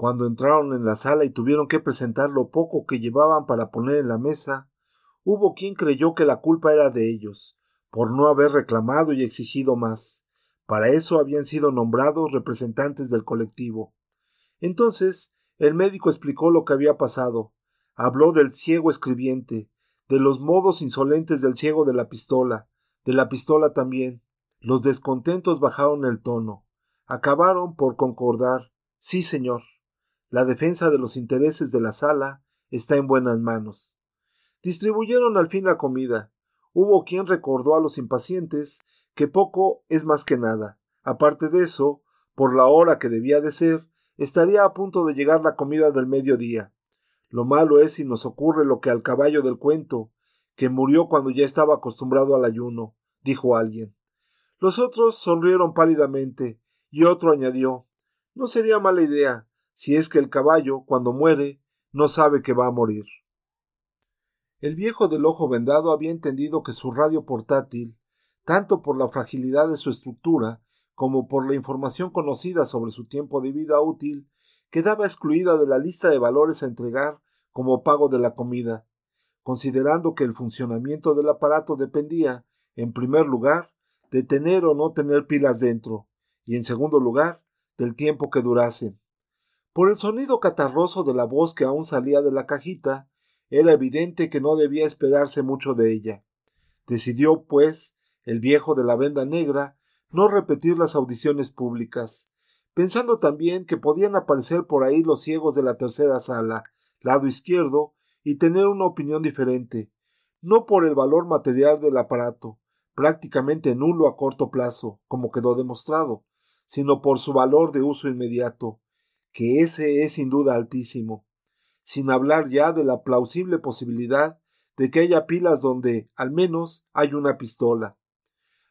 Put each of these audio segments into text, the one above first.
Cuando entraron en la sala y tuvieron que presentar lo poco que llevaban para poner en la mesa, hubo quien creyó que la culpa era de ellos, por no haber reclamado y exigido más. Para eso habían sido nombrados representantes del colectivo. Entonces, el médico explicó lo que había pasado. Habló del ciego escribiente, de los modos insolentes del ciego de la pistola, de la pistola también. Los descontentos bajaron el tono. Acabaron por concordar. Sí, señor. La defensa de los intereses de la sala está en buenas manos. Distribuyeron al fin la comida. Hubo quien recordó a los impacientes que poco es más que nada. Aparte de eso, por la hora que debía de ser, estaría a punto de llegar la comida del mediodía. Lo malo es si nos ocurre lo que al caballo del cuento, que murió cuando ya estaba acostumbrado al ayuno, dijo alguien. Los otros sonrieron pálidamente, y otro añadió No sería mala idea, si es que el caballo, cuando muere, no sabe que va a morir. El viejo del ojo vendado había entendido que su radio portátil, tanto por la fragilidad de su estructura como por la información conocida sobre su tiempo de vida útil, quedaba excluida de la lista de valores a entregar como pago de la comida, considerando que el funcionamiento del aparato dependía, en primer lugar, de tener o no tener pilas dentro, y en segundo lugar, del tiempo que durasen. Por el sonido catarroso de la voz que aún salía de la cajita, era evidente que no debía esperarse mucho de ella. Decidió, pues, el viejo de la venda negra, no repetir las audiciones públicas, pensando también que podían aparecer por ahí los ciegos de la tercera sala, lado izquierdo, y tener una opinión diferente, no por el valor material del aparato, prácticamente nulo a corto plazo, como quedó demostrado, sino por su valor de uso inmediato, que ese es sin duda altísimo sin hablar ya de la plausible posibilidad de que haya pilas donde, al menos, hay una pistola.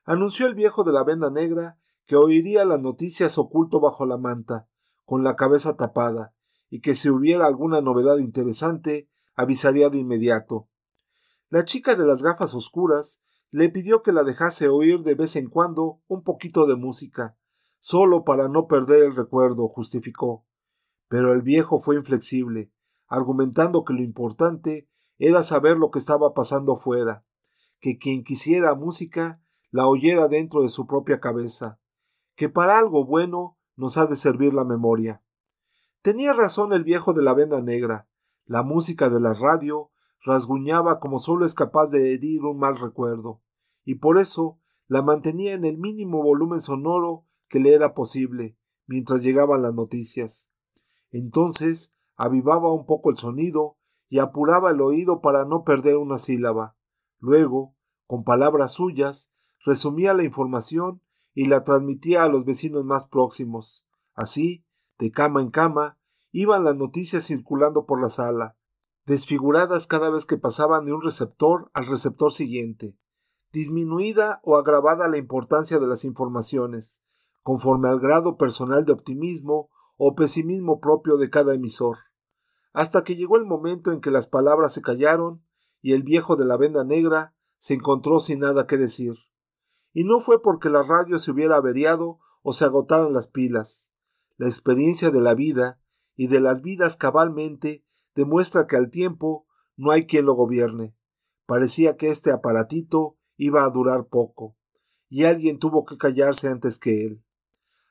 Anunció el viejo de la venda negra que oiría las noticias oculto bajo la manta, con la cabeza tapada, y que si hubiera alguna novedad interesante, avisaría de inmediato. La chica de las gafas oscuras le pidió que la dejase oír de vez en cuando un poquito de música, solo para no perder el recuerdo, justificó. Pero el viejo fue inflexible argumentando que lo importante era saber lo que estaba pasando fuera, que quien quisiera música la oyera dentro de su propia cabeza, que para algo bueno nos ha de servir la memoria. Tenía razón el viejo de la venda negra, la música de la radio rasguñaba como solo es capaz de herir un mal recuerdo, y por eso la mantenía en el mínimo volumen sonoro que le era posible, mientras llegaban las noticias. Entonces avivaba un poco el sonido y apuraba el oído para no perder una sílaba. Luego, con palabras suyas, resumía la información y la transmitía a los vecinos más próximos. Así, de cama en cama, iban las noticias circulando por la sala, desfiguradas cada vez que pasaban de un receptor al receptor siguiente, disminuida o agravada la importancia de las informaciones, conforme al grado personal de optimismo o pesimismo propio de cada emisor hasta que llegó el momento en que las palabras se callaron y el viejo de la venda negra se encontró sin nada que decir. Y no fue porque la radio se hubiera averiado o se agotaran las pilas. La experiencia de la vida y de las vidas cabalmente demuestra que al tiempo no hay quien lo gobierne. Parecía que este aparatito iba a durar poco, y alguien tuvo que callarse antes que él.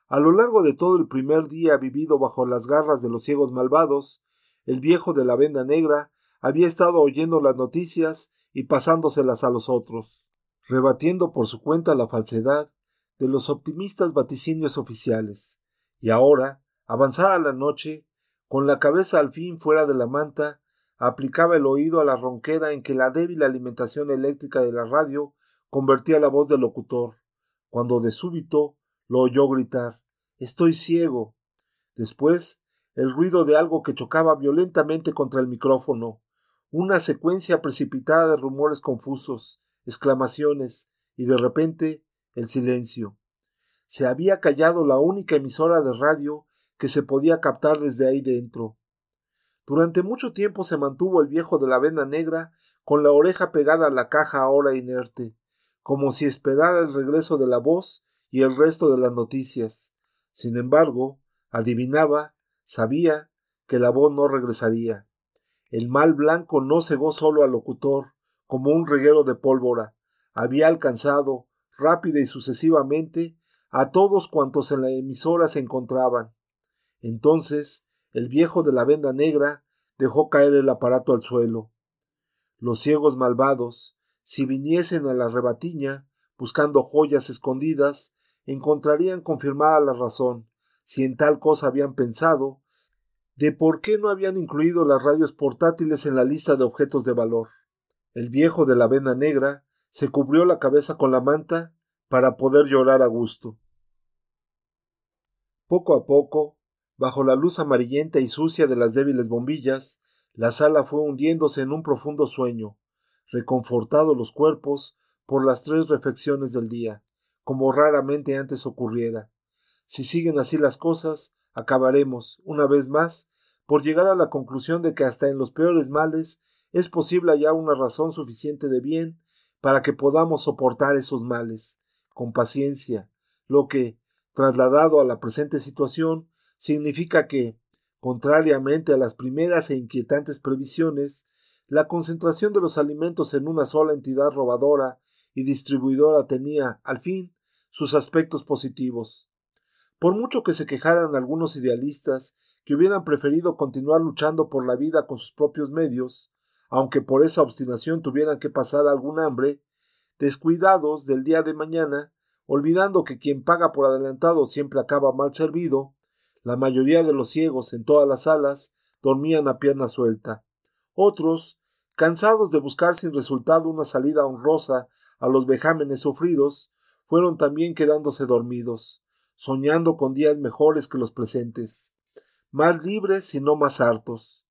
A lo largo de todo el primer día vivido bajo las garras de los ciegos malvados, el viejo de la venda negra había estado oyendo las noticias y pasándoselas a los otros, rebatiendo por su cuenta la falsedad de los optimistas vaticinios oficiales. Y ahora, avanzada la noche, con la cabeza al fin fuera de la manta, aplicaba el oído a la ronquera en que la débil alimentación eléctrica de la radio convertía la voz del locutor, cuando de súbito lo oyó gritar Estoy ciego. Después el ruido de algo que chocaba violentamente contra el micrófono, una secuencia precipitada de rumores confusos, exclamaciones, y de repente el silencio. Se había callado la única emisora de radio que se podía captar desde ahí dentro. Durante mucho tiempo se mantuvo el viejo de la venda negra con la oreja pegada a la caja ahora inerte, como si esperara el regreso de la voz y el resto de las noticias. Sin embargo, adivinaba Sabía que la voz no regresaría. El mal blanco no cegó solo al locutor, como un reguero de pólvora, había alcanzado, rápida y sucesivamente, a todos cuantos en la emisora se encontraban. Entonces, el viejo de la venda negra dejó caer el aparato al suelo. Los ciegos malvados, si viniesen a la rebatiña, buscando joyas escondidas, encontrarían confirmada la razón, si en tal cosa habían pensado, de por qué no habían incluido las radios portátiles en la lista de objetos de valor. El viejo de la venda negra se cubrió la cabeza con la manta para poder llorar a gusto. Poco a poco, bajo la luz amarillenta y sucia de las débiles bombillas, la sala fue hundiéndose en un profundo sueño, reconfortados los cuerpos por las tres reflexiones del día, como raramente antes ocurriera. Si siguen así las cosas, acabaremos, una vez más, por llegar a la conclusión de que hasta en los peores males es posible hallar una razón suficiente de bien para que podamos soportar esos males, con paciencia, lo que, trasladado a la presente situación, significa que, contrariamente a las primeras e inquietantes previsiones, la concentración de los alimentos en una sola entidad robadora y distribuidora tenía, al fin, sus aspectos positivos. Por mucho que se quejaran algunos idealistas que hubieran preferido continuar luchando por la vida con sus propios medios, aunque por esa obstinación tuvieran que pasar algún hambre, descuidados del día de mañana, olvidando que quien paga por adelantado siempre acaba mal servido, la mayoría de los ciegos en todas las salas dormían a pierna suelta. Otros, cansados de buscar sin resultado una salida honrosa a los vejámenes sufridos, fueron también quedándose dormidos, soñando con días mejores que los presentes, más libres y no más hartos.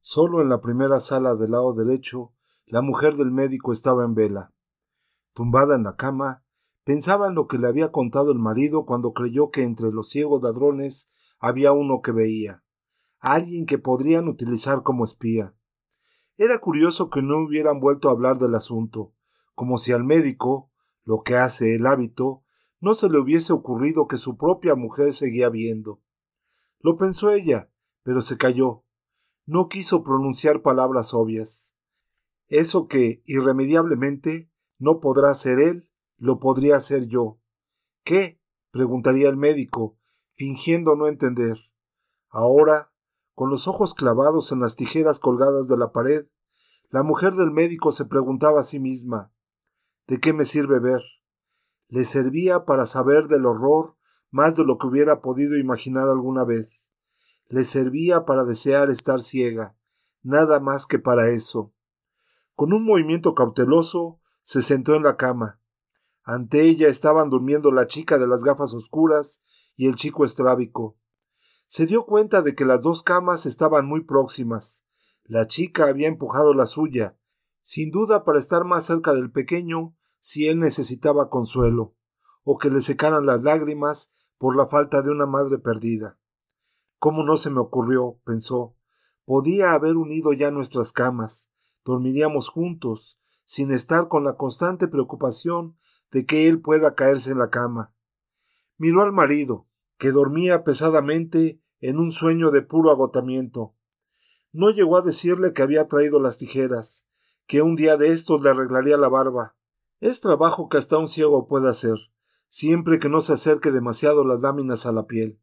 Solo en la primera sala del lado derecho, la mujer del médico estaba en vela. Tumbada en la cama, pensaba en lo que le había contado el marido cuando creyó que entre los ciegos ladrones había uno que veía, alguien que podrían utilizar como espía. Era curioso que no hubieran vuelto a hablar del asunto, como si al médico, lo que hace el hábito, no se le hubiese ocurrido que su propia mujer seguía viendo. Lo pensó ella, pero se calló. No quiso pronunciar palabras obvias. Eso que, irremediablemente, no podrá ser él, lo podría ser yo. ¿Qué? preguntaría el médico, fingiendo no entender. Ahora, con los ojos clavados en las tijeras colgadas de la pared, la mujer del médico se preguntaba a sí misma ¿De qué me sirve ver? Le servía para saber del horror más de lo que hubiera podido imaginar alguna vez. Le servía para desear estar ciega, nada más que para eso. Con un movimiento cauteloso, se sentó en la cama. Ante ella estaban durmiendo la chica de las gafas oscuras y el chico estrábico. Se dio cuenta de que las dos camas estaban muy próximas. La chica había empujado la suya, sin duda para estar más cerca del pequeño si él necesitaba consuelo, o que le secaran las lágrimas por la falta de una madre perdida. ¿Cómo no se me ocurrió? pensó. Podía haber unido ya nuestras camas, dormiríamos juntos, sin estar con la constante preocupación de que él pueda caerse en la cama. Miró al marido, que dormía pesadamente en un sueño de puro agotamiento. No llegó a decirle que había traído las tijeras, que un día de estos le arreglaría la barba, es trabajo que hasta un ciego puede hacer, siempre que no se acerque demasiado las láminas a la piel.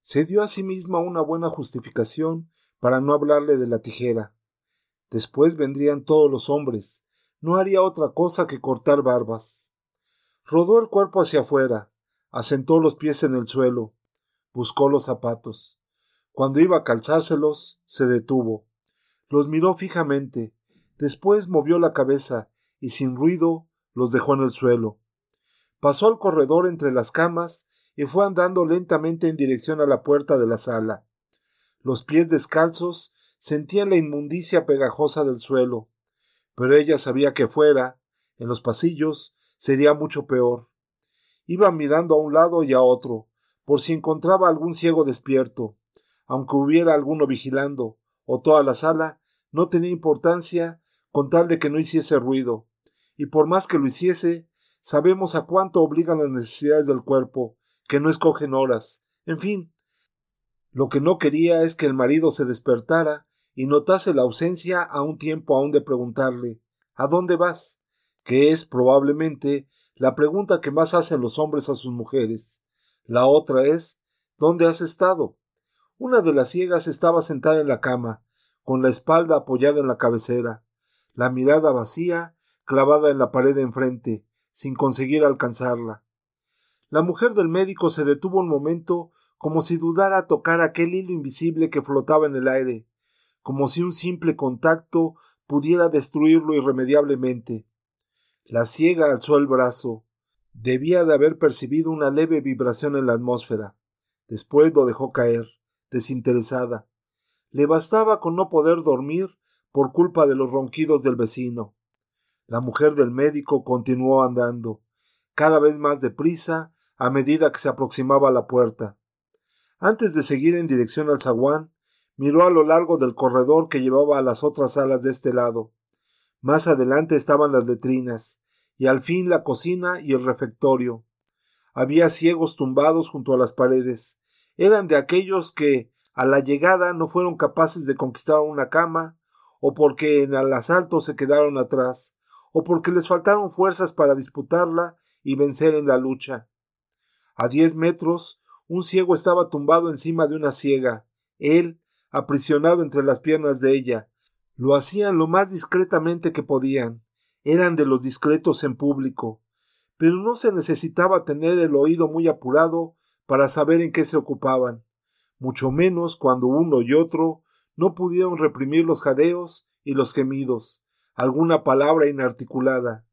Se dio a sí misma una buena justificación para no hablarle de la tijera. Después vendrían todos los hombres, no haría otra cosa que cortar barbas. Rodó el cuerpo hacia afuera, asentó los pies en el suelo, buscó los zapatos. Cuando iba a calzárselos, se detuvo. Los miró fijamente, después movió la cabeza y sin ruido los dejó en el suelo. Pasó al corredor entre las camas y fue andando lentamente en dirección a la puerta de la sala. Los pies descalzos sentían la inmundicia pegajosa del suelo, pero ella sabía que fuera, en los pasillos, sería mucho peor. Iba mirando a un lado y a otro, por si encontraba algún ciego despierto. Aunque hubiera alguno vigilando, o toda la sala, no tenía importancia con tal de que no hiciese ruido y por más que lo hiciese, sabemos a cuánto obligan las necesidades del cuerpo, que no escogen horas. En fin, Lo que no quería es que el marido se despertara y notase la ausencia a un tiempo aún de preguntarle ¿A dónde vas? que es probablemente la pregunta que más hacen los hombres a sus mujeres. La otra es ¿Dónde has estado? Una de las ciegas estaba sentada en la cama, con la espalda apoyada en la cabecera, la mirada vacía, clavada en la pared de enfrente, sin conseguir alcanzarla. La mujer del médico se detuvo un momento como si dudara tocar aquel hilo invisible que flotaba en el aire, como si un simple contacto pudiera destruirlo irremediablemente. La ciega alzó el brazo. Debía de haber percibido una leve vibración en la atmósfera. Después lo dejó caer, desinteresada. Le bastaba con no poder dormir por culpa de los ronquidos del vecino. La mujer del médico continuó andando, cada vez más deprisa a medida que se aproximaba a la puerta. Antes de seguir en dirección al zaguán, miró a lo largo del corredor que llevaba a las otras salas de este lado. Más adelante estaban las letrinas, y al fin la cocina y el refectorio. Había ciegos tumbados junto a las paredes. Eran de aquellos que, a la llegada, no fueron capaces de conquistar una cama, o porque en el asalto se quedaron atrás, o porque les faltaron fuerzas para disputarla y vencer en la lucha. A diez metros, un ciego estaba tumbado encima de una ciega, él, aprisionado entre las piernas de ella. Lo hacían lo más discretamente que podían. Eran de los discretos en público. Pero no se necesitaba tener el oído muy apurado para saber en qué se ocupaban, mucho menos cuando uno y otro no pudieron reprimir los jadeos y los gemidos, alguna palabra inarticulada,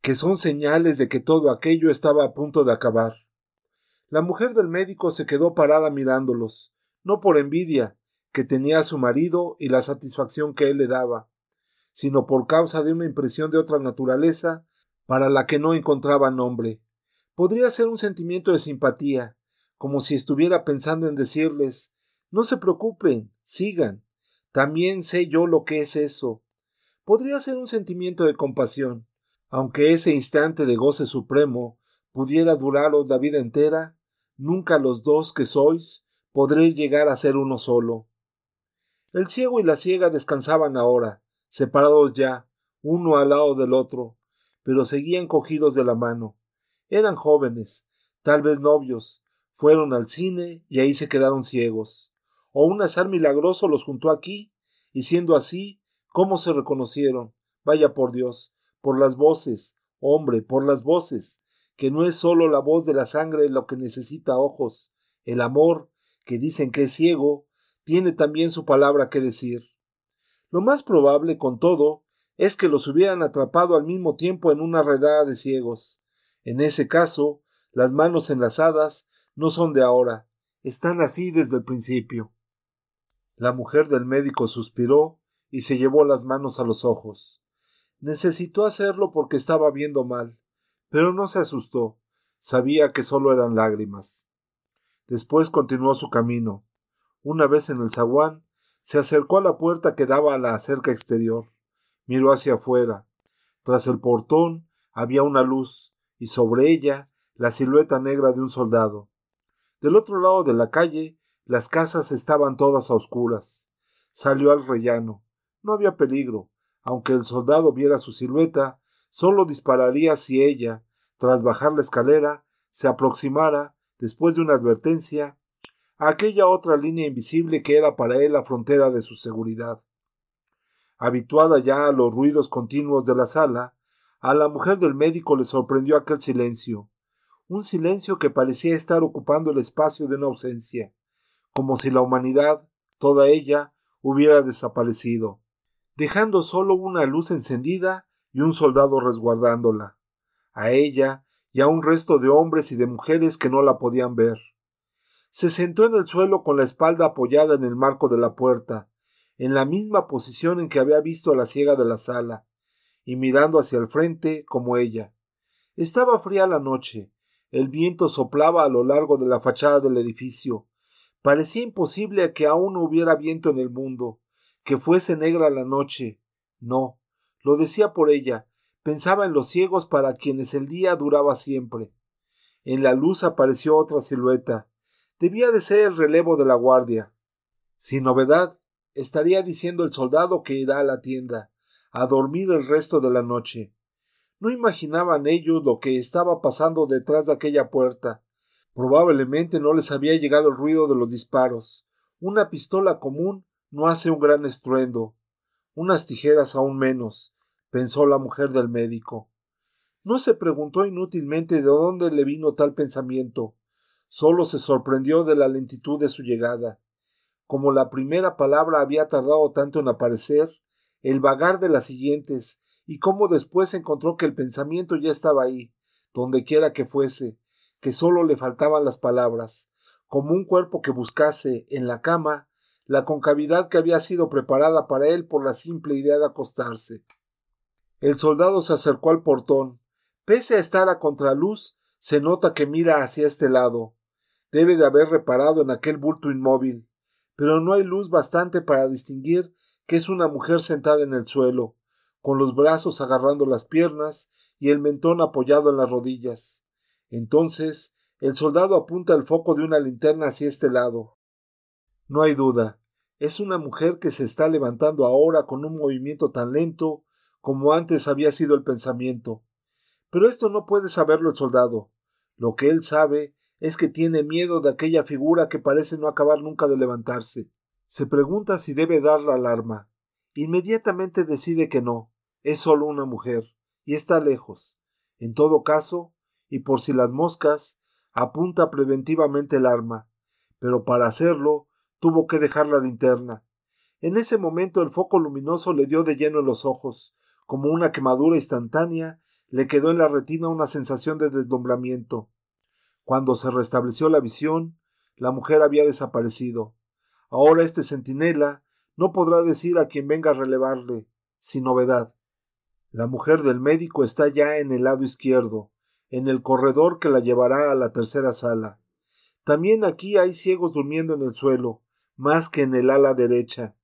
que son señales de que todo aquello estaba a punto de acabar. La mujer del médico se quedó parada mirándolos, no por envidia, que tenía a su marido y la satisfacción que él le daba, sino por causa de una impresión de otra naturaleza para la que no encontraba nombre. Podría ser un sentimiento de simpatía, como si estuviera pensando en decirles No se preocupen, sigan. También sé yo lo que es eso. Podría ser un sentimiento de compasión, aunque ese instante de goce supremo pudiera duraros la vida entera, nunca los dos que sois podréis llegar a ser uno solo. El ciego y la ciega descansaban ahora, separados ya, uno al lado del otro, pero seguían cogidos de la mano. Eran jóvenes, tal vez novios, fueron al cine y ahí se quedaron ciegos. O un azar milagroso los juntó aquí, y siendo así, ¿cómo se reconocieron? Vaya por Dios, por las voces, hombre, por las voces, que no es sólo la voz de la sangre lo que necesita ojos, el amor, que dicen que es ciego, tiene también su palabra que decir. Lo más probable, con todo, es que los hubieran atrapado al mismo tiempo en una redada de ciegos. En ese caso, las manos enlazadas no son de ahora, están así desde el principio. La mujer del médico suspiró y se llevó las manos a los ojos. Necesitó hacerlo porque estaba viendo mal, pero no se asustó, sabía que solo eran lágrimas. Después continuó su camino, una vez en el zaguán, se acercó a la puerta que daba a la cerca exterior. Miró hacia afuera. Tras el portón había una luz, y sobre ella la silueta negra de un soldado. Del otro lado de la calle, las casas estaban todas a oscuras. Salió al rellano. No había peligro. Aunque el soldado viera su silueta, solo dispararía si ella, tras bajar la escalera, se aproximara, después de una advertencia, aquella otra línea invisible que era para él la frontera de su seguridad. Habituada ya a los ruidos continuos de la sala, a la mujer del médico le sorprendió aquel silencio, un silencio que parecía estar ocupando el espacio de una ausencia, como si la humanidad, toda ella, hubiera desaparecido, dejando solo una luz encendida y un soldado resguardándola, a ella y a un resto de hombres y de mujeres que no la podían ver. Se sentó en el suelo con la espalda apoyada en el marco de la puerta, en la misma posición en que había visto a la ciega de la sala, y mirando hacia el frente como ella. Estaba fría la noche, el viento soplaba a lo largo de la fachada del edificio. Parecía imposible que aún no hubiera viento en el mundo, que fuese negra la noche. No, lo decía por ella, pensaba en los ciegos para quienes el día duraba siempre. En la luz apareció otra silueta, Debía de ser el relevo de la guardia. Sin novedad, estaría diciendo el soldado que irá a la tienda, a dormir el resto de la noche. No imaginaban ellos lo que estaba pasando detrás de aquella puerta. Probablemente no les había llegado el ruido de los disparos. Una pistola común no hace un gran estruendo. Unas tijeras aún menos, pensó la mujer del médico. No se preguntó inútilmente de dónde le vino tal pensamiento. Solo se sorprendió de la lentitud de su llegada. Como la primera palabra había tardado tanto en aparecer, el vagar de las siguientes, y cómo después encontró que el pensamiento ya estaba ahí, donde quiera que fuese, que solo le faltaban las palabras, como un cuerpo que buscase, en la cama, la concavidad que había sido preparada para él por la simple idea de acostarse. El soldado se acercó al portón. Pese a estar a contraluz, se nota que mira hacia este lado. Debe de haber reparado en aquel bulto inmóvil, pero no hay luz bastante para distinguir que es una mujer sentada en el suelo, con los brazos agarrando las piernas y el mentón apoyado en las rodillas. Entonces el soldado apunta el foco de una linterna hacia este lado. No hay duda, es una mujer que se está levantando ahora con un movimiento tan lento como antes había sido el pensamiento. Pero esto no puede saberlo el soldado. Lo que él sabe es que tiene miedo de aquella figura que parece no acabar nunca de levantarse. Se pregunta si debe dar la alarma. Inmediatamente decide que no. Es solo una mujer, y está lejos. En todo caso, y por si las moscas, apunta preventivamente el arma. Pero para hacerlo, tuvo que dejar la linterna. En ese momento el foco luminoso le dio de lleno en los ojos, como una quemadura instantánea, le quedó en la retina una sensación de deslumbramiento. Cuando se restableció la visión, la mujer había desaparecido. Ahora este centinela no podrá decir a quien venga a relevarle, sin novedad. La mujer del médico está ya en el lado izquierdo, en el corredor que la llevará a la tercera sala. También aquí hay ciegos durmiendo en el suelo, más que en el ala derecha.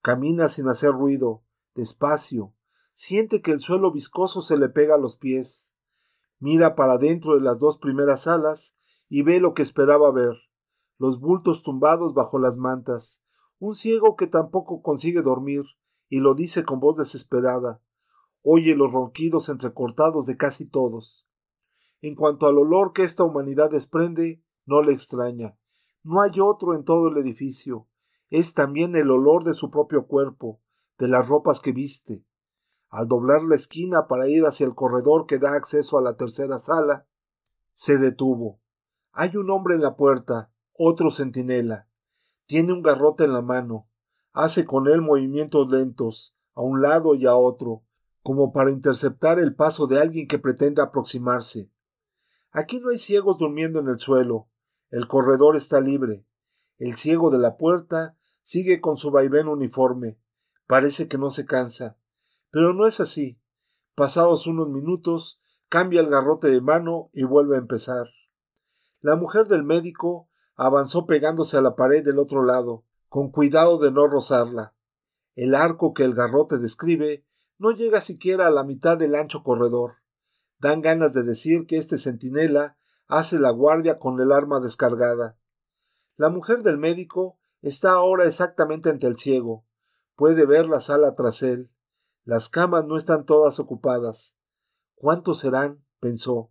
Camina sin hacer ruido, despacio. Siente que el suelo viscoso se le pega a los pies. Mira para dentro de las dos primeras alas y ve lo que esperaba ver los bultos tumbados bajo las mantas, un ciego que tampoco consigue dormir, y lo dice con voz desesperada. Oye los ronquidos entrecortados de casi todos. En cuanto al olor que esta humanidad desprende, no le extraña. No hay otro en todo el edificio. Es también el olor de su propio cuerpo, de las ropas que viste. Al doblar la esquina para ir hacia el corredor que da acceso a la tercera sala, se detuvo. Hay un hombre en la puerta, otro centinela. Tiene un garrote en la mano. Hace con él movimientos lentos, a un lado y a otro, como para interceptar el paso de alguien que pretenda aproximarse. Aquí no hay ciegos durmiendo en el suelo. El corredor está libre. El ciego de la puerta sigue con su vaivén uniforme. Parece que no se cansa. Pero no es así. Pasados unos minutos, cambia el garrote de mano y vuelve a empezar. La mujer del médico avanzó pegándose a la pared del otro lado, con cuidado de no rozarla. El arco que el garrote describe no llega siquiera a la mitad del ancho corredor. Dan ganas de decir que este centinela hace la guardia con el arma descargada. La mujer del médico está ahora exactamente ante el ciego. Puede ver la sala tras él. Las camas no están todas ocupadas. ¿Cuántos serán? pensó.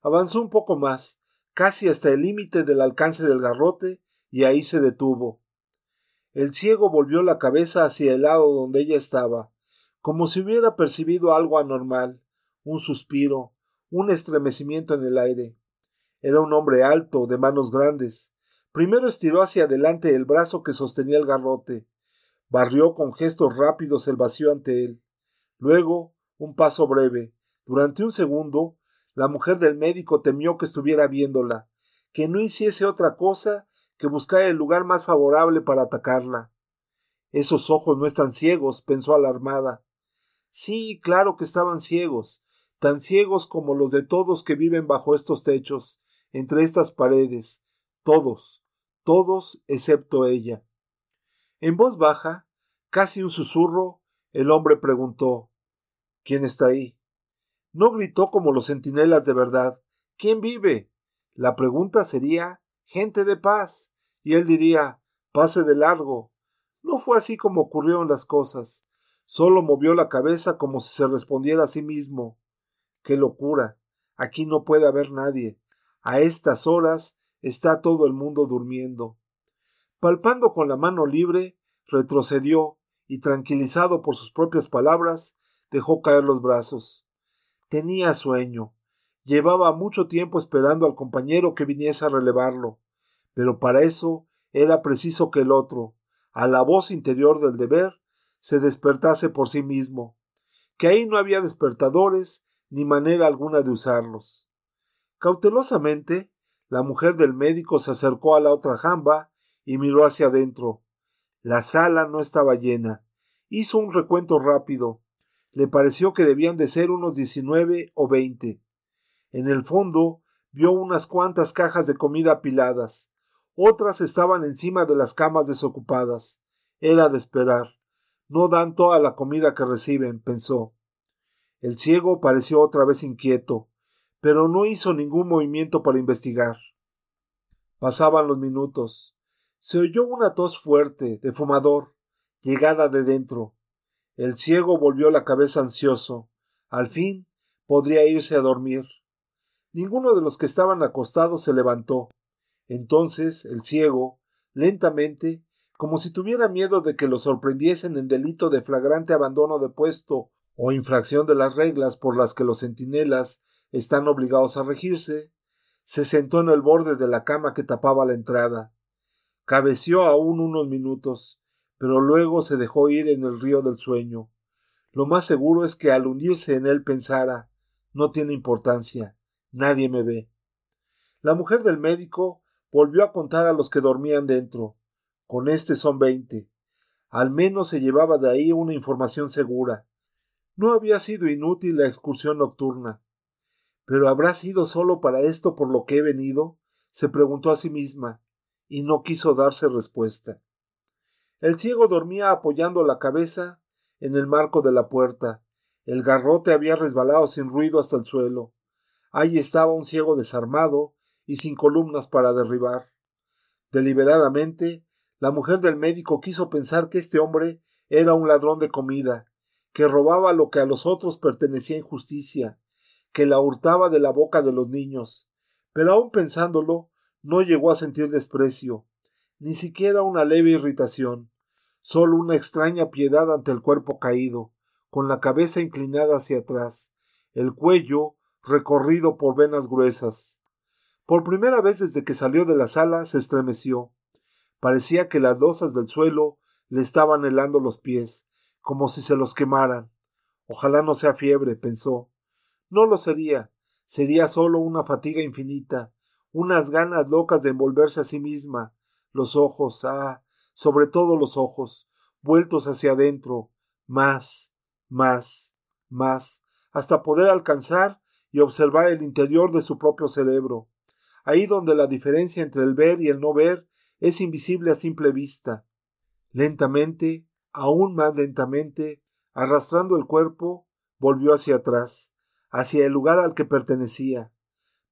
Avanzó un poco más, casi hasta el límite del alcance del garrote, y ahí se detuvo. El ciego volvió la cabeza hacia el lado donde ella estaba, como si hubiera percibido algo anormal, un suspiro, un estremecimiento en el aire. Era un hombre alto, de manos grandes. Primero estiró hacia adelante el brazo que sostenía el garrote. Barrió con gestos rápidos el vacío ante él. Luego, un paso breve. Durante un segundo, la mujer del médico temió que estuviera viéndola, que no hiciese otra cosa que buscar el lugar más favorable para atacarla. Esos ojos no están ciegos, pensó alarmada. Sí, claro que estaban ciegos, tan ciegos como los de todos que viven bajo estos techos, entre estas paredes, todos, todos excepto ella. En voz baja, casi un susurro, el hombre preguntó ¿Quién está ahí? No gritó como los centinelas de verdad. ¿Quién vive? La pregunta sería gente de paz, y él diría pase de largo. No fue así como ocurrieron las cosas. Solo movió la cabeza como si se respondiera a sí mismo. Qué locura. Aquí no puede haber nadie. A estas horas está todo el mundo durmiendo. Palpando con la mano libre, retrocedió y, tranquilizado por sus propias palabras, dejó caer los brazos. Tenía sueño. Llevaba mucho tiempo esperando al compañero que viniese a relevarlo, pero para eso era preciso que el otro, a la voz interior del deber, se despertase por sí mismo, que ahí no había despertadores ni manera alguna de usarlos. Cautelosamente, la mujer del médico se acercó a la otra jamba y miró hacia adentro. La sala no estaba llena. Hizo un recuento rápido. Le pareció que debían de ser unos diecinueve o veinte. En el fondo vio unas cuantas cajas de comida apiladas. Otras estaban encima de las camas desocupadas. Era de esperar. No dan toda la comida que reciben, pensó. El ciego pareció otra vez inquieto, pero no hizo ningún movimiento para investigar. Pasaban los minutos. Se oyó una tos fuerte, de fumador, llegada de dentro. El ciego volvió la cabeza ansioso. Al fin podría irse a dormir. Ninguno de los que estaban acostados se levantó. Entonces el ciego, lentamente, como si tuviera miedo de que lo sorprendiesen en delito de flagrante abandono de puesto o infracción de las reglas por las que los centinelas están obligados a regirse, se sentó en el borde de la cama que tapaba la entrada. Cabeció aún unos minutos, pero luego se dejó ir en el río del sueño. Lo más seguro es que al hundirse en él pensara no tiene importancia. Nadie me ve. La mujer del médico volvió a contar a los que dormían dentro. Con este son veinte. Al menos se llevaba de ahí una información segura. No había sido inútil la excursión nocturna. ¿Pero habrá sido solo para esto por lo que he venido? se preguntó a sí misma, y no quiso darse respuesta. El ciego dormía apoyando la cabeza en el marco de la puerta. El garrote había resbalado sin ruido hasta el suelo. Allí estaba un ciego desarmado y sin columnas para derribar. Deliberadamente, la mujer del médico quiso pensar que este hombre era un ladrón de comida, que robaba lo que a los otros pertenecía en justicia, que la hurtaba de la boca de los niños, pero aun pensándolo, no llegó a sentir desprecio, ni siquiera una leve irritación, solo una extraña piedad ante el cuerpo caído, con la cabeza inclinada hacia atrás, el cuello recorrido por venas gruesas. Por primera vez desde que salió de la sala se estremeció. Parecía que las losas del suelo le estaban helando los pies, como si se los quemaran. Ojalá no sea fiebre, pensó. No lo sería, sería solo una fatiga infinita, unas ganas locas de envolverse a sí misma, los ojos, ah, sobre todo los ojos, vueltos hacia adentro, más, más, más, hasta poder alcanzar y observar el interior de su propio cerebro, ahí donde la diferencia entre el ver y el no ver es invisible a simple vista. Lentamente, aún más lentamente, arrastrando el cuerpo, volvió hacia atrás, hacia el lugar al que pertenecía.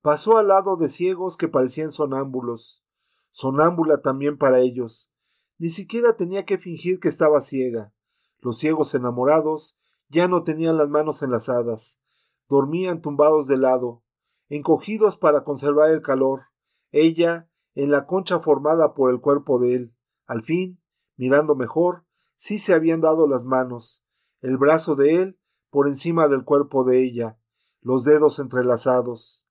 Pasó al lado de ciegos que parecían sonámbulos, sonámbula también para ellos. Ni siquiera tenía que fingir que estaba ciega. Los ciegos enamorados ya no tenían las manos enlazadas, dormían tumbados de lado, encogidos para conservar el calor, ella en la concha formada por el cuerpo de él. Al fin, mirando mejor, sí se habían dado las manos, el brazo de él por encima del cuerpo de ella, los dedos entrelazados.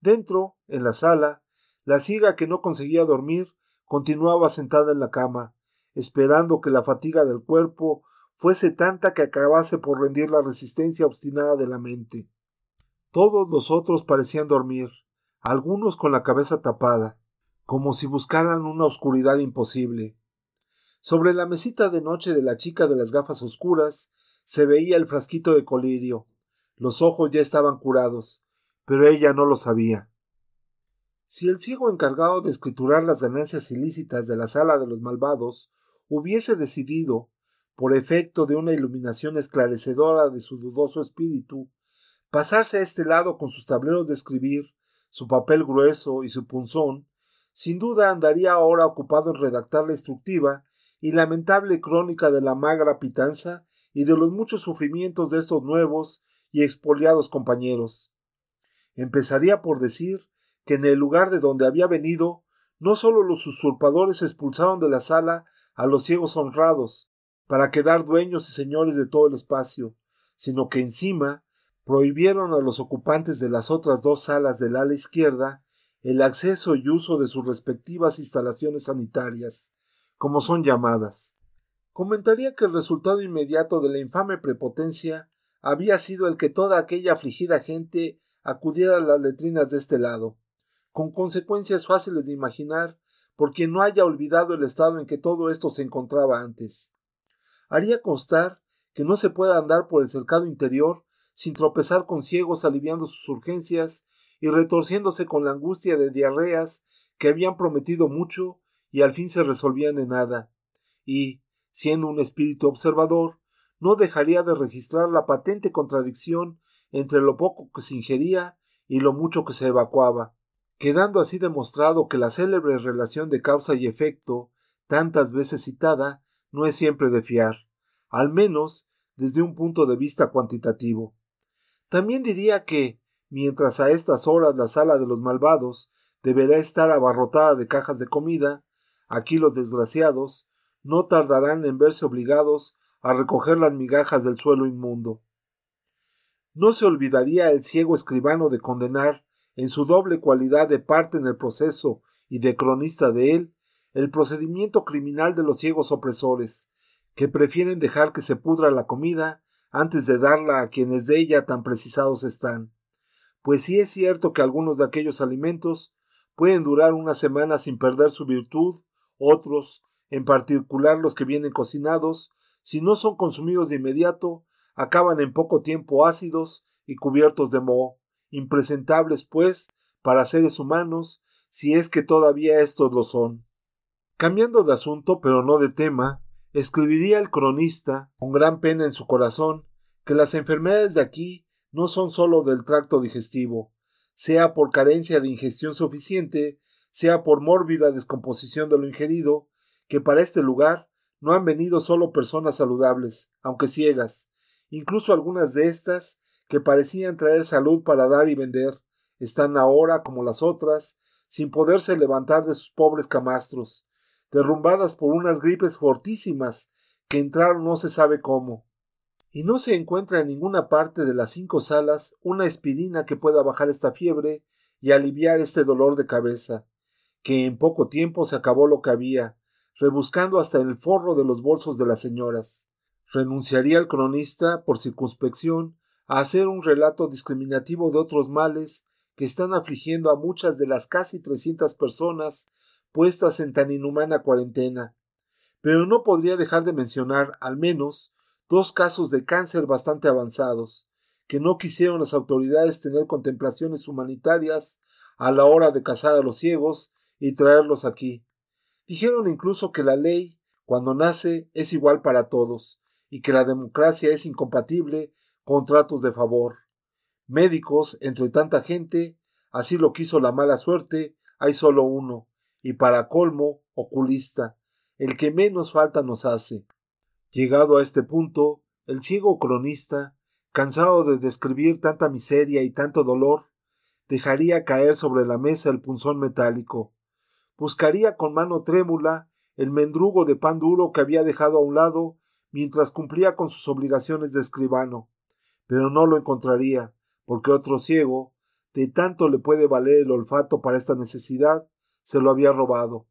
Dentro, en la sala, la ciega que no conseguía dormir continuaba sentada en la cama, esperando que la fatiga del cuerpo fuese tanta que acabase por rendir la resistencia obstinada de la mente. Todos los otros parecían dormir, algunos con la cabeza tapada, como si buscaran una oscuridad imposible. Sobre la mesita de noche de la chica de las gafas oscuras se veía el frasquito de colirio. Los ojos ya estaban curados, pero ella no lo sabía. Si el ciego encargado de escriturar las ganancias ilícitas de la sala de los malvados hubiese decidido por efecto de una iluminación esclarecedora de su dudoso espíritu, pasarse a este lado con sus tableros de escribir, su papel grueso y su punzón, sin duda andaría ahora ocupado en redactar la instructiva y lamentable crónica de la magra pitanza y de los muchos sufrimientos de estos nuevos y expoliados compañeros. Empezaría por decir que en el lugar de donde había venido, no sólo los usurpadores expulsaron de la sala a los ciegos honrados, para quedar dueños y señores de todo el espacio, sino que encima prohibieron a los ocupantes de las otras dos salas del ala izquierda el acceso y uso de sus respectivas instalaciones sanitarias, como son llamadas. Comentaría que el resultado inmediato de la infame prepotencia había sido el que toda aquella afligida gente acudiera a las letrinas de este lado, con consecuencias fáciles de imaginar por quien no haya olvidado el estado en que todo esto se encontraba antes. Haría constar que no se puede andar por el cercado interior sin tropezar con ciegos aliviando sus urgencias y retorciéndose con la angustia de diarreas que habían prometido mucho y al fin se resolvían en nada, y, siendo un espíritu observador, no dejaría de registrar la patente contradicción entre lo poco que se ingería y lo mucho que se evacuaba, quedando así demostrado que la célebre relación de causa y efecto, tantas veces citada, no es siempre de fiar, al menos desde un punto de vista cuantitativo. También diría que, mientras a estas horas la sala de los malvados deberá estar abarrotada de cajas de comida, aquí los desgraciados no tardarán en verse obligados a recoger las migajas del suelo inmundo. No se olvidaría el ciego escribano de condenar, en su doble cualidad de parte en el proceso y de cronista de él, el procedimiento criminal de los ciegos opresores, que prefieren dejar que se pudra la comida antes de darla a quienes de ella tan precisados están. Pues sí es cierto que algunos de aquellos alimentos pueden durar una semana sin perder su virtud, otros, en particular los que vienen cocinados, si no son consumidos de inmediato, acaban en poco tiempo ácidos y cubiertos de moho, impresentables, pues, para seres humanos, si es que todavía estos lo son. Cambiando de asunto, pero no de tema, escribiría el cronista, con gran pena en su corazón, que las enfermedades de aquí no son sólo del tracto digestivo, sea por carencia de ingestión suficiente, sea por mórbida descomposición de lo ingerido, que para este lugar no han venido solo personas saludables, aunque ciegas, incluso algunas de estas, que parecían traer salud para dar y vender, están ahora, como las otras, sin poderse levantar de sus pobres camastros, derrumbadas por unas gripes fortísimas que entraron no se sabe cómo. Y no se encuentra en ninguna parte de las cinco salas una espirina que pueda bajar esta fiebre y aliviar este dolor de cabeza, que en poco tiempo se acabó lo que había, rebuscando hasta el forro de los bolsos de las señoras. Renunciaría el cronista, por circunspección, a hacer un relato discriminativo de otros males que están afligiendo a muchas de las casi trescientas personas puestas en tan inhumana cuarentena. Pero no podría dejar de mencionar, al menos, dos casos de cáncer bastante avanzados, que no quisieron las autoridades tener contemplaciones humanitarias a la hora de cazar a los ciegos y traerlos aquí, Dijeron incluso que la ley, cuando nace, es igual para todos, y que la democracia es incompatible con tratos de favor. Médicos, entre tanta gente, así lo quiso la mala suerte, hay solo uno, y para colmo, oculista, el que menos falta nos hace. Llegado a este punto, el ciego cronista, cansado de describir tanta miseria y tanto dolor, dejaría caer sobre la mesa el punzón metálico, buscaría con mano trémula el mendrugo de pan duro que había dejado a un lado mientras cumplía con sus obligaciones de escribano, pero no lo encontraría, porque otro ciego, de tanto le puede valer el olfato para esta necesidad, se lo había robado.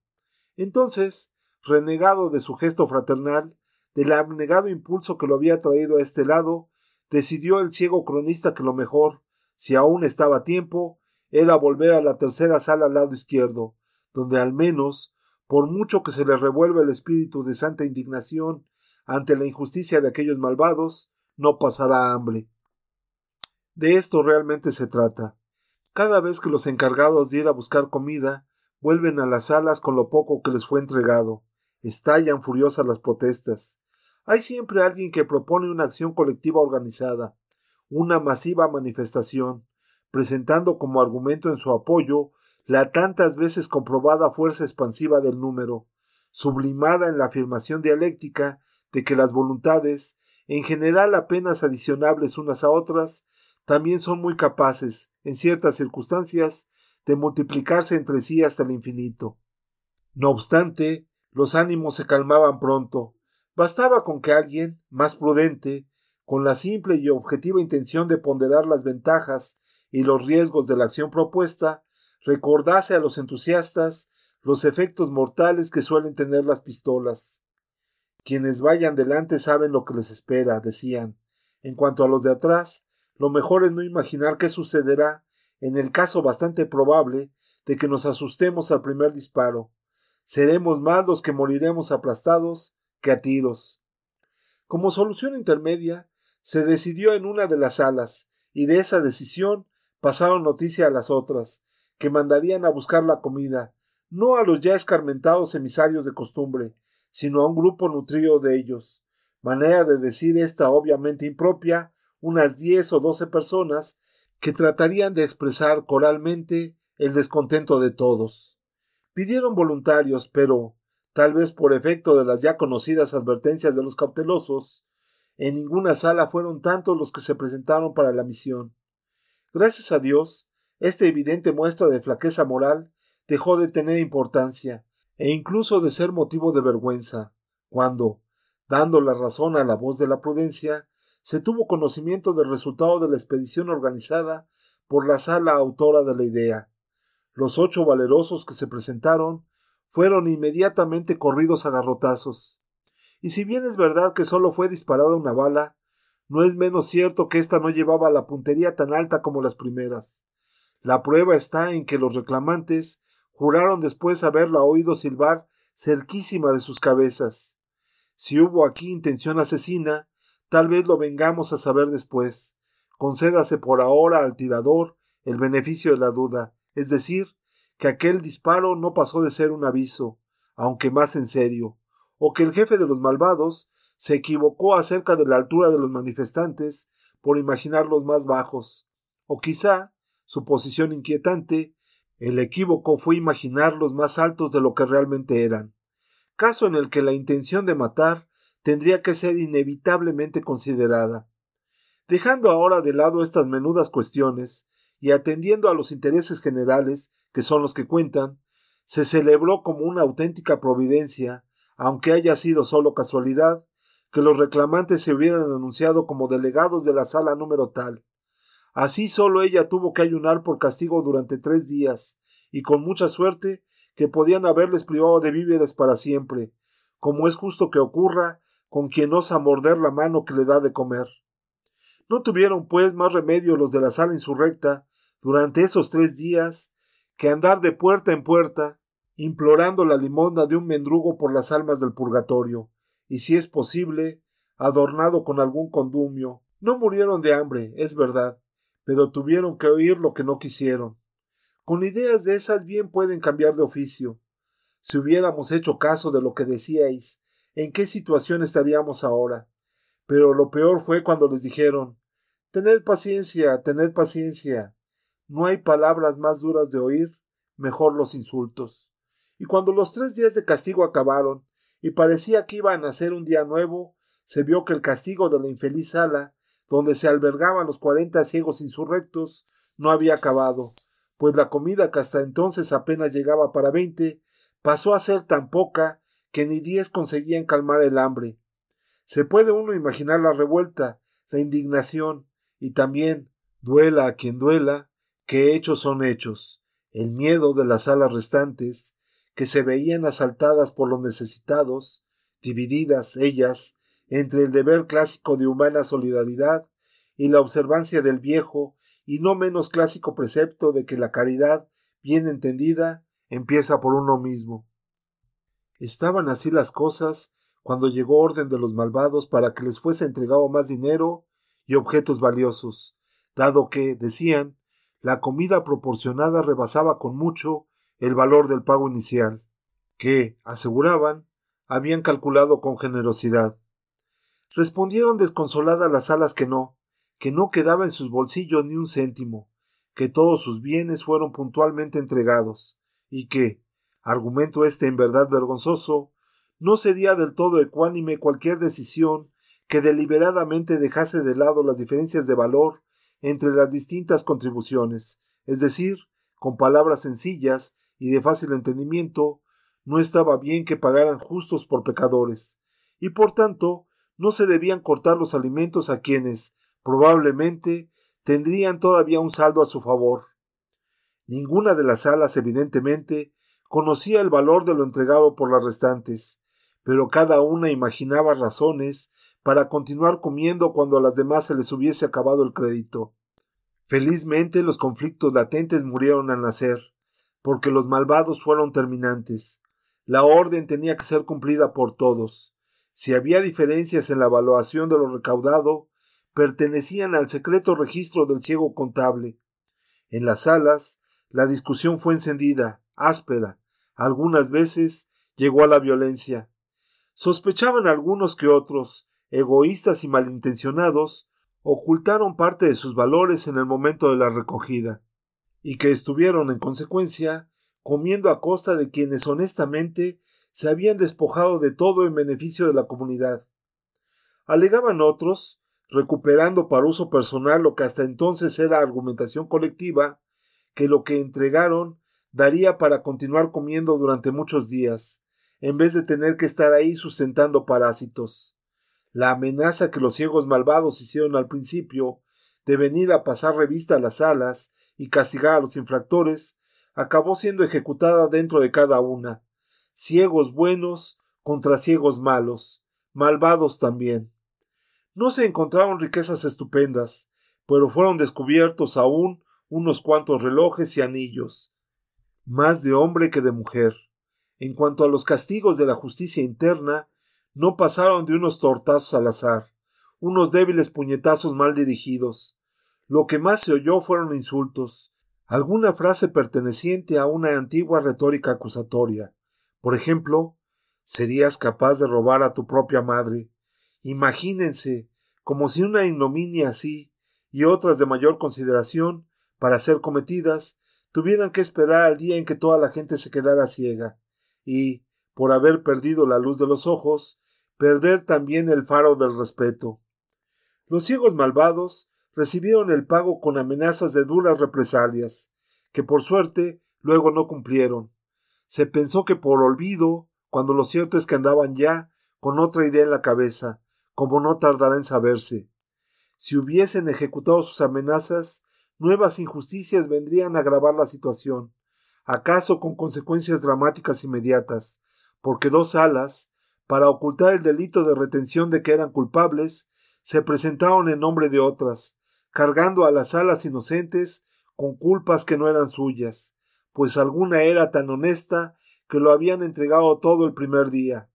Entonces, renegado de su gesto fraternal, del abnegado impulso que lo había traído a este lado, decidió el ciego cronista que lo mejor, si aún estaba a tiempo, era volver a la tercera sala al lado izquierdo, donde al menos, por mucho que se le revuelva el espíritu de santa indignación ante la injusticia de aquellos malvados, no pasará hambre. De esto realmente se trata. Cada vez que los encargados de ir a buscar comida vuelven a las salas con lo poco que les fue entregado, estallan furiosas las protestas. Hay siempre alguien que propone una acción colectiva organizada, una masiva manifestación, presentando como argumento en su apoyo la tantas veces comprobada fuerza expansiva del número, sublimada en la afirmación dialéctica de que las voluntades, en general apenas adicionables unas a otras, también son muy capaces, en ciertas circunstancias, de multiplicarse entre sí hasta el infinito. No obstante, los ánimos se calmaban pronto. Bastaba con que alguien, más prudente, con la simple y objetiva intención de ponderar las ventajas y los riesgos de la acción propuesta, recordase a los entusiastas los efectos mortales que suelen tener las pistolas. Quienes vayan delante saben lo que les espera, decían. En cuanto a los de atrás, lo mejor es no imaginar qué sucederá en el caso bastante probable de que nos asustemos al primer disparo. Seremos más los que moriremos aplastados que a tiros. Como solución intermedia, se decidió en una de las salas, y de esa decisión pasaron noticia a las otras, que mandarían a buscar la comida, no a los ya escarmentados emisarios de costumbre, sino a un grupo nutrido de ellos. Manera de decir esta obviamente impropia, unas diez o doce personas que tratarían de expresar coralmente el descontento de todos. Pidieron voluntarios, pero, tal vez por efecto de las ya conocidas advertencias de los cautelosos, en ninguna sala fueron tantos los que se presentaron para la misión. Gracias a Dios, esta evidente muestra de flaqueza moral dejó de tener importancia, e incluso de ser motivo de vergüenza, cuando, dando la razón a la voz de la prudencia, se tuvo conocimiento del resultado de la expedición organizada por la sala autora de la idea. Los ocho valerosos que se presentaron fueron inmediatamente corridos a garrotazos. Y si bien es verdad que solo fue disparada una bala, no es menos cierto que ésta no llevaba la puntería tan alta como las primeras. La prueba está en que los reclamantes juraron después haberla oído silbar cerquísima de sus cabezas. Si hubo aquí intención asesina, tal vez lo vengamos a saber después. Concédase por ahora al tirador el beneficio de la duda, es decir, que aquel disparo no pasó de ser un aviso, aunque más en serio, o que el jefe de los malvados se equivocó acerca de la altura de los manifestantes por imaginarlos más bajos, o quizá, su posición inquietante, el equívoco fue imaginarlos más altos de lo que realmente eran, caso en el que la intención de matar tendría que ser inevitablemente considerada. Dejando ahora de lado estas menudas cuestiones y atendiendo a los intereses generales, que son los que cuentan, se celebró como una auténtica providencia, aunque haya sido solo casualidad, que los reclamantes se hubieran anunciado como delegados de la sala número tal. Así solo ella tuvo que ayunar por castigo durante tres días, y con mucha suerte que podían haberles privado de víveres para siempre, como es justo que ocurra con quien osa morder la mano que le da de comer. No tuvieron, pues, más remedio los de la sala insurrecta durante esos tres días que andar de puerta en puerta, implorando la limosna de un mendrugo por las almas del purgatorio, y si es posible, adornado con algún condumio. No murieron de hambre, es verdad, pero tuvieron que oír lo que no quisieron. Con ideas de esas bien pueden cambiar de oficio. Si hubiéramos hecho caso de lo que decíais, ¿en qué situación estaríamos ahora? Pero lo peor fue cuando les dijeron Tened paciencia, tened paciencia. No hay palabras más duras de oír, mejor los insultos. Y cuando los tres días de castigo acabaron, y parecía que iba a nacer un día nuevo, se vio que el castigo de la infeliz sala, donde se albergaban los cuarenta ciegos insurrectos, no había acabado, pues la comida que hasta entonces apenas llegaba para veinte, pasó a ser tan poca que ni diez conseguían calmar el hambre. Se puede uno imaginar la revuelta, la indignación, y también, duela a quien duela, que hechos son hechos, el miedo de las salas restantes, que se veían asaltadas por los necesitados, divididas ellas entre el deber clásico de humana solidaridad y la observancia del viejo y no menos clásico precepto de que la caridad, bien entendida, empieza por uno mismo. Estaban así las cosas cuando llegó orden de los malvados para que les fuese entregado más dinero y objetos valiosos, dado que, decían, la comida proporcionada rebasaba con mucho el valor del pago inicial, que, aseguraban, habían calculado con generosidad. Respondieron desconsoladas las alas que no, que no quedaba en sus bolsillos ni un céntimo, que todos sus bienes fueron puntualmente entregados, y que, argumento este en verdad vergonzoso, no sería del todo ecuánime cualquier decisión que deliberadamente dejase de lado las diferencias de valor entre las distintas contribuciones, es decir, con palabras sencillas y de fácil entendimiento, no estaba bien que pagaran justos por pecadores, y por tanto no se debían cortar los alimentos a quienes, probablemente, tendrían todavía un saldo a su favor. Ninguna de las salas, evidentemente, conocía el valor de lo entregado por las restantes, pero cada una imaginaba razones para continuar comiendo cuando a las demás se les hubiese acabado el crédito. Felizmente los conflictos latentes murieron al nacer, porque los malvados fueron terminantes. La orden tenía que ser cumplida por todos. Si había diferencias en la evaluación de lo recaudado, pertenecían al secreto registro del ciego contable. En las salas, la discusión fue encendida, áspera, algunas veces llegó a la violencia. Sospechaban algunos que otros, egoístas y malintencionados, ocultaron parte de sus valores en el momento de la recogida, y que estuvieron, en consecuencia, comiendo a costa de quienes honestamente se habían despojado de todo en beneficio de la comunidad. Alegaban otros, recuperando para uso personal lo que hasta entonces era argumentación colectiva, que lo que entregaron daría para continuar comiendo durante muchos días, en vez de tener que estar ahí sustentando parásitos. La amenaza que los ciegos malvados hicieron al principio de venir a pasar revista a las salas y castigar a los infractores acabó siendo ejecutada dentro de cada una. Ciegos buenos contra ciegos malos, malvados también. No se encontraron riquezas estupendas, pero fueron descubiertos aún unos cuantos relojes y anillos, más de hombre que de mujer. En cuanto a los castigos de la justicia interna, no pasaron de unos tortazos al azar, unos débiles puñetazos mal dirigidos. Lo que más se oyó fueron insultos, alguna frase perteneciente a una antigua retórica acusatoria. Por ejemplo, serías capaz de robar a tu propia madre. Imagínense, como si una ignominia así y otras de mayor consideración para ser cometidas tuvieran que esperar al día en que toda la gente se quedara ciega y, por haber perdido la luz de los ojos, perder también el faro del respeto. Los ciegos malvados recibieron el pago con amenazas de duras represalias, que por suerte luego no cumplieron. Se pensó que por olvido, cuando lo cierto es que andaban ya con otra idea en la cabeza, como no tardará en saberse. Si hubiesen ejecutado sus amenazas, nuevas injusticias vendrían a agravar la situación acaso con consecuencias dramáticas inmediatas, porque dos alas, para ocultar el delito de retención de que eran culpables, se presentaron en nombre de otras, cargando a las alas inocentes con culpas que no eran suyas, pues alguna era tan honesta que lo habían entregado todo el primer día.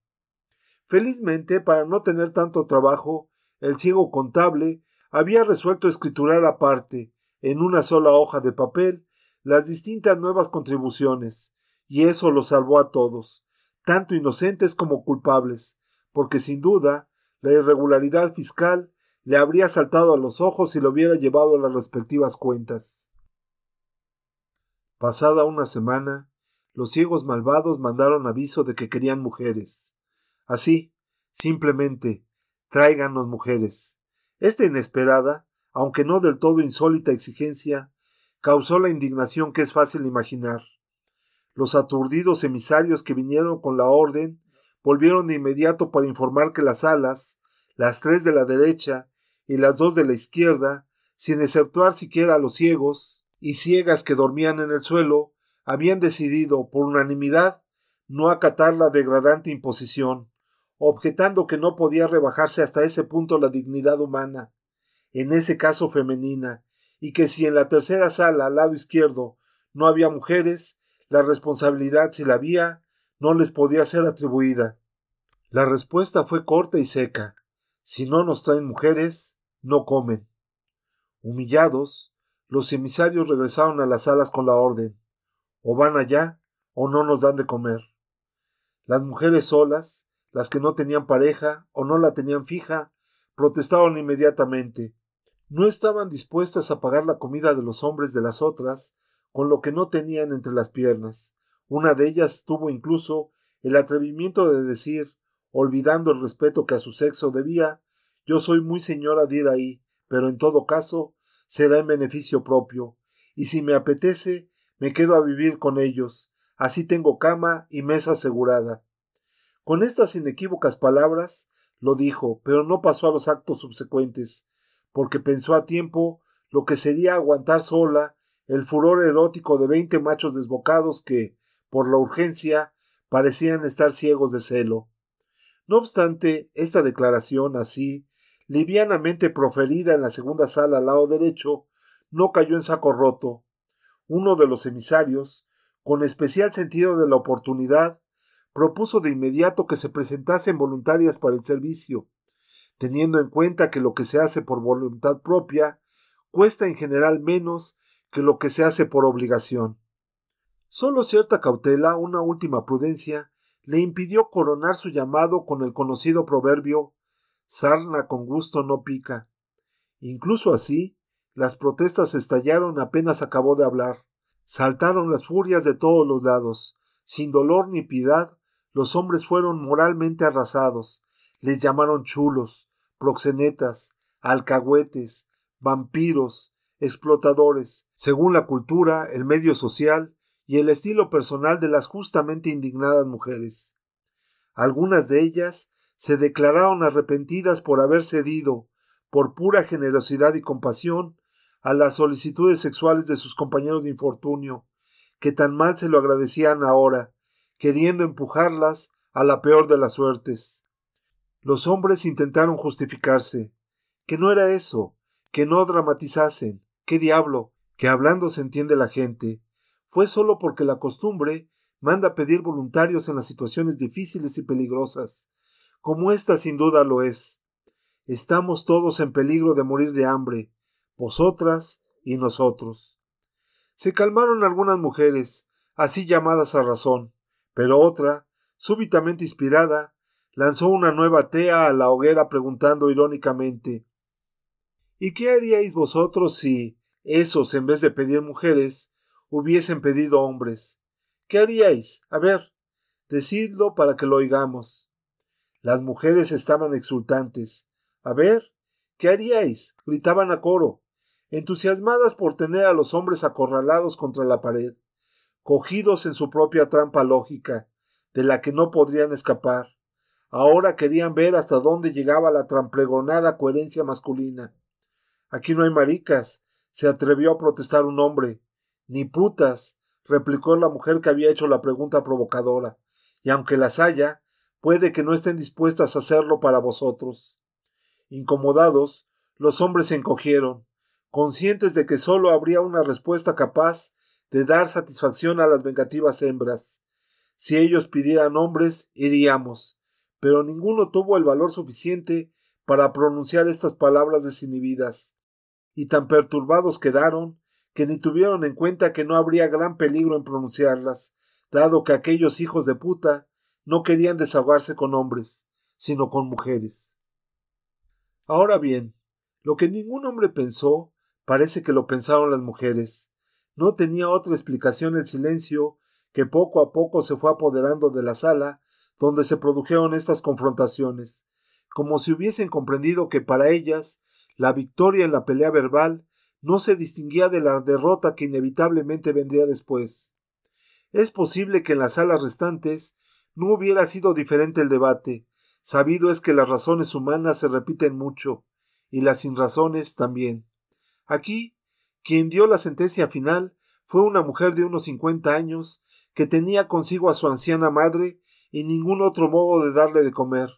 Felizmente, para no tener tanto trabajo, el ciego contable había resuelto escriturar aparte, en una sola hoja de papel, las distintas nuevas contribuciones, y eso los salvó a todos, tanto inocentes como culpables, porque sin duda la irregularidad fiscal le habría saltado a los ojos y lo hubiera llevado a las respectivas cuentas. Pasada una semana, los ciegos malvados mandaron aviso de que querían mujeres. Así, simplemente, tráiganos mujeres. Esta inesperada, aunque no del todo insólita exigencia, causó la indignación que es fácil imaginar. Los aturdidos emisarios que vinieron con la orden volvieron de inmediato para informar que las alas, las tres de la derecha y las dos de la izquierda, sin exceptuar siquiera a los ciegos y ciegas que dormían en el suelo, habían decidido, por unanimidad, no acatar la degradante imposición, objetando que no podía rebajarse hasta ese punto la dignidad humana, en ese caso femenina, y que si en la tercera sala al lado izquierdo no había mujeres, la responsabilidad, si la había, no les podía ser atribuida. La respuesta fue corta y seca. Si no nos traen mujeres, no comen. Humillados, los emisarios regresaron a las salas con la orden. O van allá, o no nos dan de comer. Las mujeres solas, las que no tenían pareja o no la tenían fija, protestaron inmediatamente No estaban dispuestas a pagar la comida de los hombres de las otras con lo que no tenían entre las piernas. Una de ellas tuvo incluso el atrevimiento de decir, olvidando el respeto que a su sexo debía, yo soy muy señora de ir ahí, pero en todo caso será en beneficio propio, y si me apetece, me quedo a vivir con ellos, así tengo cama y mesa asegurada. Con estas inequívocas palabras lo dijo, pero no pasó a los actos subsecuentes, porque pensó a tiempo lo que sería aguantar sola el furor erótico de veinte machos desbocados que, por la urgencia, parecían estar ciegos de celo. No obstante, esta declaración así, livianamente proferida en la segunda sala al lado derecho, no cayó en saco roto. Uno de los emisarios, con especial sentido de la oportunidad, propuso de inmediato que se presentasen voluntarias para el servicio, teniendo en cuenta que lo que se hace por voluntad propia cuesta en general menos que lo que se hace por obligación. Solo cierta cautela, una última prudencia, le impidió coronar su llamado con el conocido proverbio sarna con gusto no pica. Incluso así, las protestas estallaron apenas acabó de hablar. Saltaron las furias de todos los lados. Sin dolor ni piedad, los hombres fueron moralmente arrasados. Les llamaron chulos, proxenetas, alcahuetes, vampiros, explotadores, según la cultura, el medio social y el estilo personal de las justamente indignadas mujeres. Algunas de ellas se declararon arrepentidas por haber cedido, por pura generosidad y compasión, a las solicitudes sexuales de sus compañeros de infortunio, que tan mal se lo agradecían ahora, queriendo empujarlas a la peor de las suertes. Los hombres intentaron justificarse, que no era eso, que no dramatizasen, qué diablo, que hablando se entiende la gente, fue solo porque la costumbre manda pedir voluntarios en las situaciones difíciles y peligrosas, como esta sin duda lo es. Estamos todos en peligro de morir de hambre, vosotras y nosotros. Se calmaron algunas mujeres, así llamadas a razón, pero otra, súbitamente inspirada, lanzó una nueva tea a la hoguera preguntando irónicamente ¿Y qué haríais vosotros si esos, en vez de pedir mujeres, hubiesen pedido hombres? ¿Qué haríais? A ver, decidlo para que lo oigamos. Las mujeres estaban exultantes. A ver, ¿qué haríais? gritaban a coro, entusiasmadas por tener a los hombres acorralados contra la pared, cogidos en su propia trampa lógica, de la que no podrían escapar. Ahora querían ver hasta dónde llegaba la tramplegonada coherencia masculina. Aquí no hay maricas, se atrevió a protestar un hombre. Ni putas, replicó la mujer que había hecho la pregunta provocadora. Y aunque las haya, puede que no estén dispuestas a hacerlo para vosotros. Incomodados, los hombres se encogieron, conscientes de que sólo habría una respuesta capaz de dar satisfacción a las vengativas hembras. Si ellos pidieran hombres, iríamos, pero ninguno tuvo el valor suficiente para pronunciar estas palabras desinhibidas, y tan perturbados quedaron que ni tuvieron en cuenta que no habría gran peligro en pronunciarlas, dado que aquellos hijos de puta no querían desahogarse con hombres, sino con mujeres. Ahora bien, lo que ningún hombre pensó, parece que lo pensaron las mujeres. No tenía otra explicación el silencio que poco a poco se fue apoderando de la sala donde se produjeron estas confrontaciones, como si hubiesen comprendido que para ellas la victoria en la pelea verbal no se distinguía de la derrota que inevitablemente vendría después. Es posible que en las salas restantes no hubiera sido diferente el debate. Sabido es que las razones humanas se repiten mucho, y las sin razones también. Aquí, quien dio la sentencia final fue una mujer de unos cincuenta años, que tenía consigo a su anciana madre y ningún otro modo de darle de comer.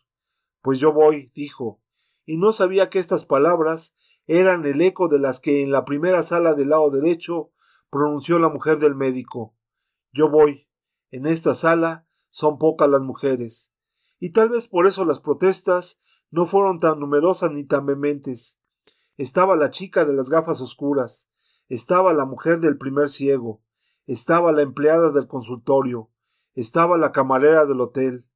Pues yo voy, dijo, y no sabía que estas palabras eran el eco de las que en la primera sala del lado derecho pronunció la mujer del médico. Yo voy. En esta sala son pocas las mujeres, y tal vez por eso las protestas no fueron tan numerosas ni tan vehementes. Estaba la chica de las gafas oscuras, estaba la mujer del primer ciego, estaba la empleada del consultorio, estaba la camarera del hotel,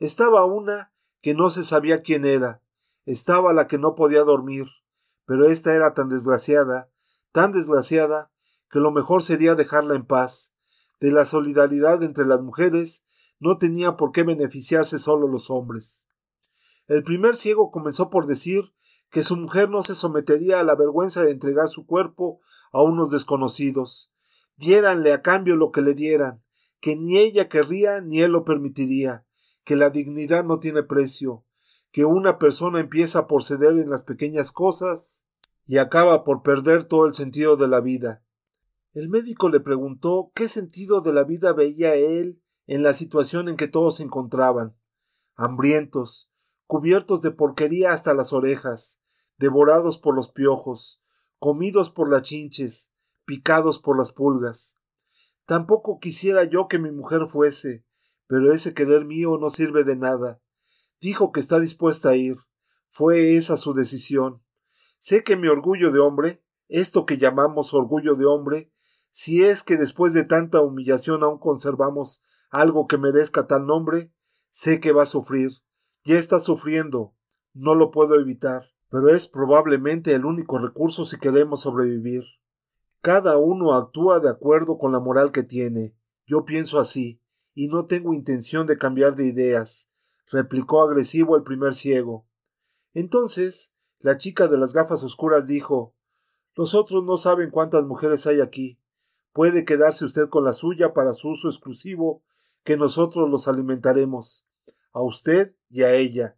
estaba una que no se sabía quién era, estaba la que no podía dormir, pero esta era tan desgraciada, tan desgraciada, que lo mejor sería dejarla en paz. De la solidaridad entre las mujeres no tenía por qué beneficiarse solo los hombres. El primer ciego comenzó por decir que su mujer no se sometería a la vergüenza de entregar su cuerpo a unos desconocidos. Diéranle a cambio lo que le dieran, que ni ella querría ni él lo permitiría, que la dignidad no tiene precio, que una persona empieza por ceder en las pequeñas cosas y acaba por perder todo el sentido de la vida. El médico le preguntó qué sentido de la vida veía él en la situación en que todos se encontraban, hambrientos, cubiertos de porquería hasta las orejas, devorados por los piojos, comidos por las chinches, picados por las pulgas. Tampoco quisiera yo que mi mujer fuese, pero ese querer mío no sirve de nada. Dijo que está dispuesta a ir. Fue esa su decisión. Sé que mi orgullo de hombre, esto que llamamos orgullo de hombre, si es que después de tanta humillación aún conservamos algo que merezca tal nombre, sé que va a sufrir. Ya está sufriendo. No lo puedo evitar, pero es probablemente el único recurso si queremos sobrevivir. Cada uno actúa de acuerdo con la moral que tiene. Yo pienso así, y no tengo intención de cambiar de ideas, replicó agresivo el primer ciego. Entonces, la chica de las gafas oscuras dijo Los otros no saben cuántas mujeres hay aquí. Puede quedarse usted con la suya para su uso exclusivo, que nosotros los alimentaremos, a usted y a ella.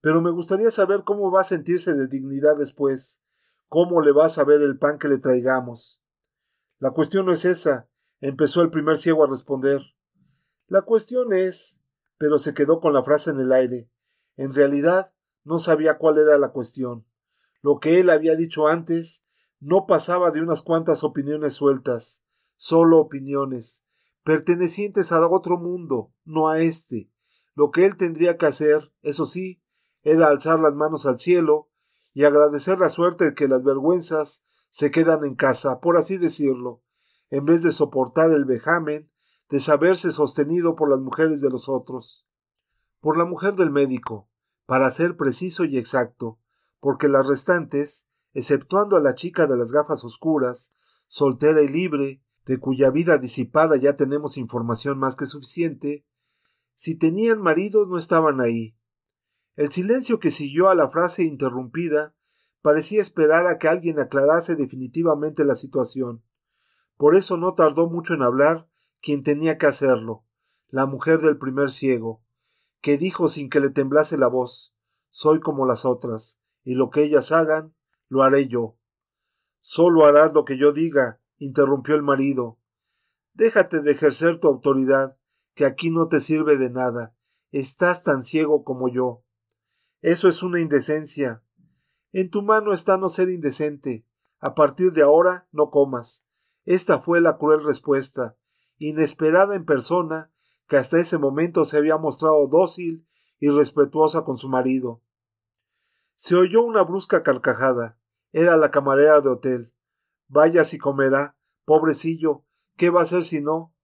Pero me gustaría saber cómo va a sentirse de dignidad después, cómo le va a saber el pan que le traigamos. La cuestión no es esa, empezó el primer ciego a responder. La cuestión es. pero se quedó con la frase en el aire. En realidad, no sabía cuál era la cuestión. Lo que él había dicho antes no pasaba de unas cuantas opiniones sueltas, solo opiniones, pertenecientes a otro mundo, no a éste. Lo que él tendría que hacer, eso sí, era alzar las manos al cielo y agradecer la suerte de que las vergüenzas se quedan en casa, por así decirlo, en vez de soportar el vejamen de saberse sostenido por las mujeres de los otros. Por la mujer del médico, para ser preciso y exacto, porque las restantes, exceptuando a la chica de las gafas oscuras, soltera y libre, de cuya vida disipada ya tenemos información más que suficiente, si tenían maridos no estaban ahí. El silencio que siguió a la frase interrumpida parecía esperar a que alguien aclarase definitivamente la situación. Por eso no tardó mucho en hablar quien tenía que hacerlo, la mujer del primer ciego, que dijo sin que le temblase la voz Soy como las otras, y lo que ellas hagan, lo haré yo. Solo harás lo que yo diga, interrumpió el marido. Déjate de ejercer tu autoridad, que aquí no te sirve de nada. Estás tan ciego como yo. Eso es una indecencia. En tu mano está no ser indecente. A partir de ahora no comas. Esta fue la cruel respuesta, inesperada en persona, que hasta ese momento se había mostrado dócil y respetuosa con su marido. Se oyó una brusca carcajada. Era la camarera de hotel. Vaya si comerá. Pobrecillo. ¿Qué va a hacer si no?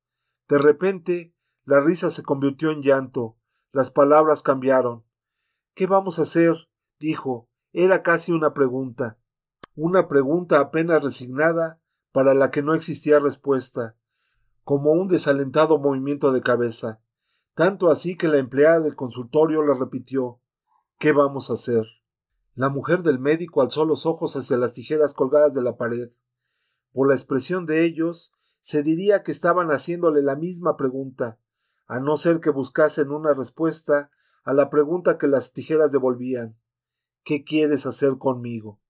De repente, la risa se convirtió en llanto. Las palabras cambiaron. ¿Qué vamos a hacer? dijo. Era casi una pregunta. Una pregunta apenas resignada para la que no existía respuesta como un desalentado movimiento de cabeza, tanto así que la empleada del consultorio le repitió ¿Qué vamos a hacer? La mujer del médico alzó los ojos hacia las tijeras colgadas de la pared. Por la expresión de ellos, se diría que estaban haciéndole la misma pregunta, a no ser que buscasen una respuesta a la pregunta que las tijeras devolvían ¿Qué quieres hacer conmigo?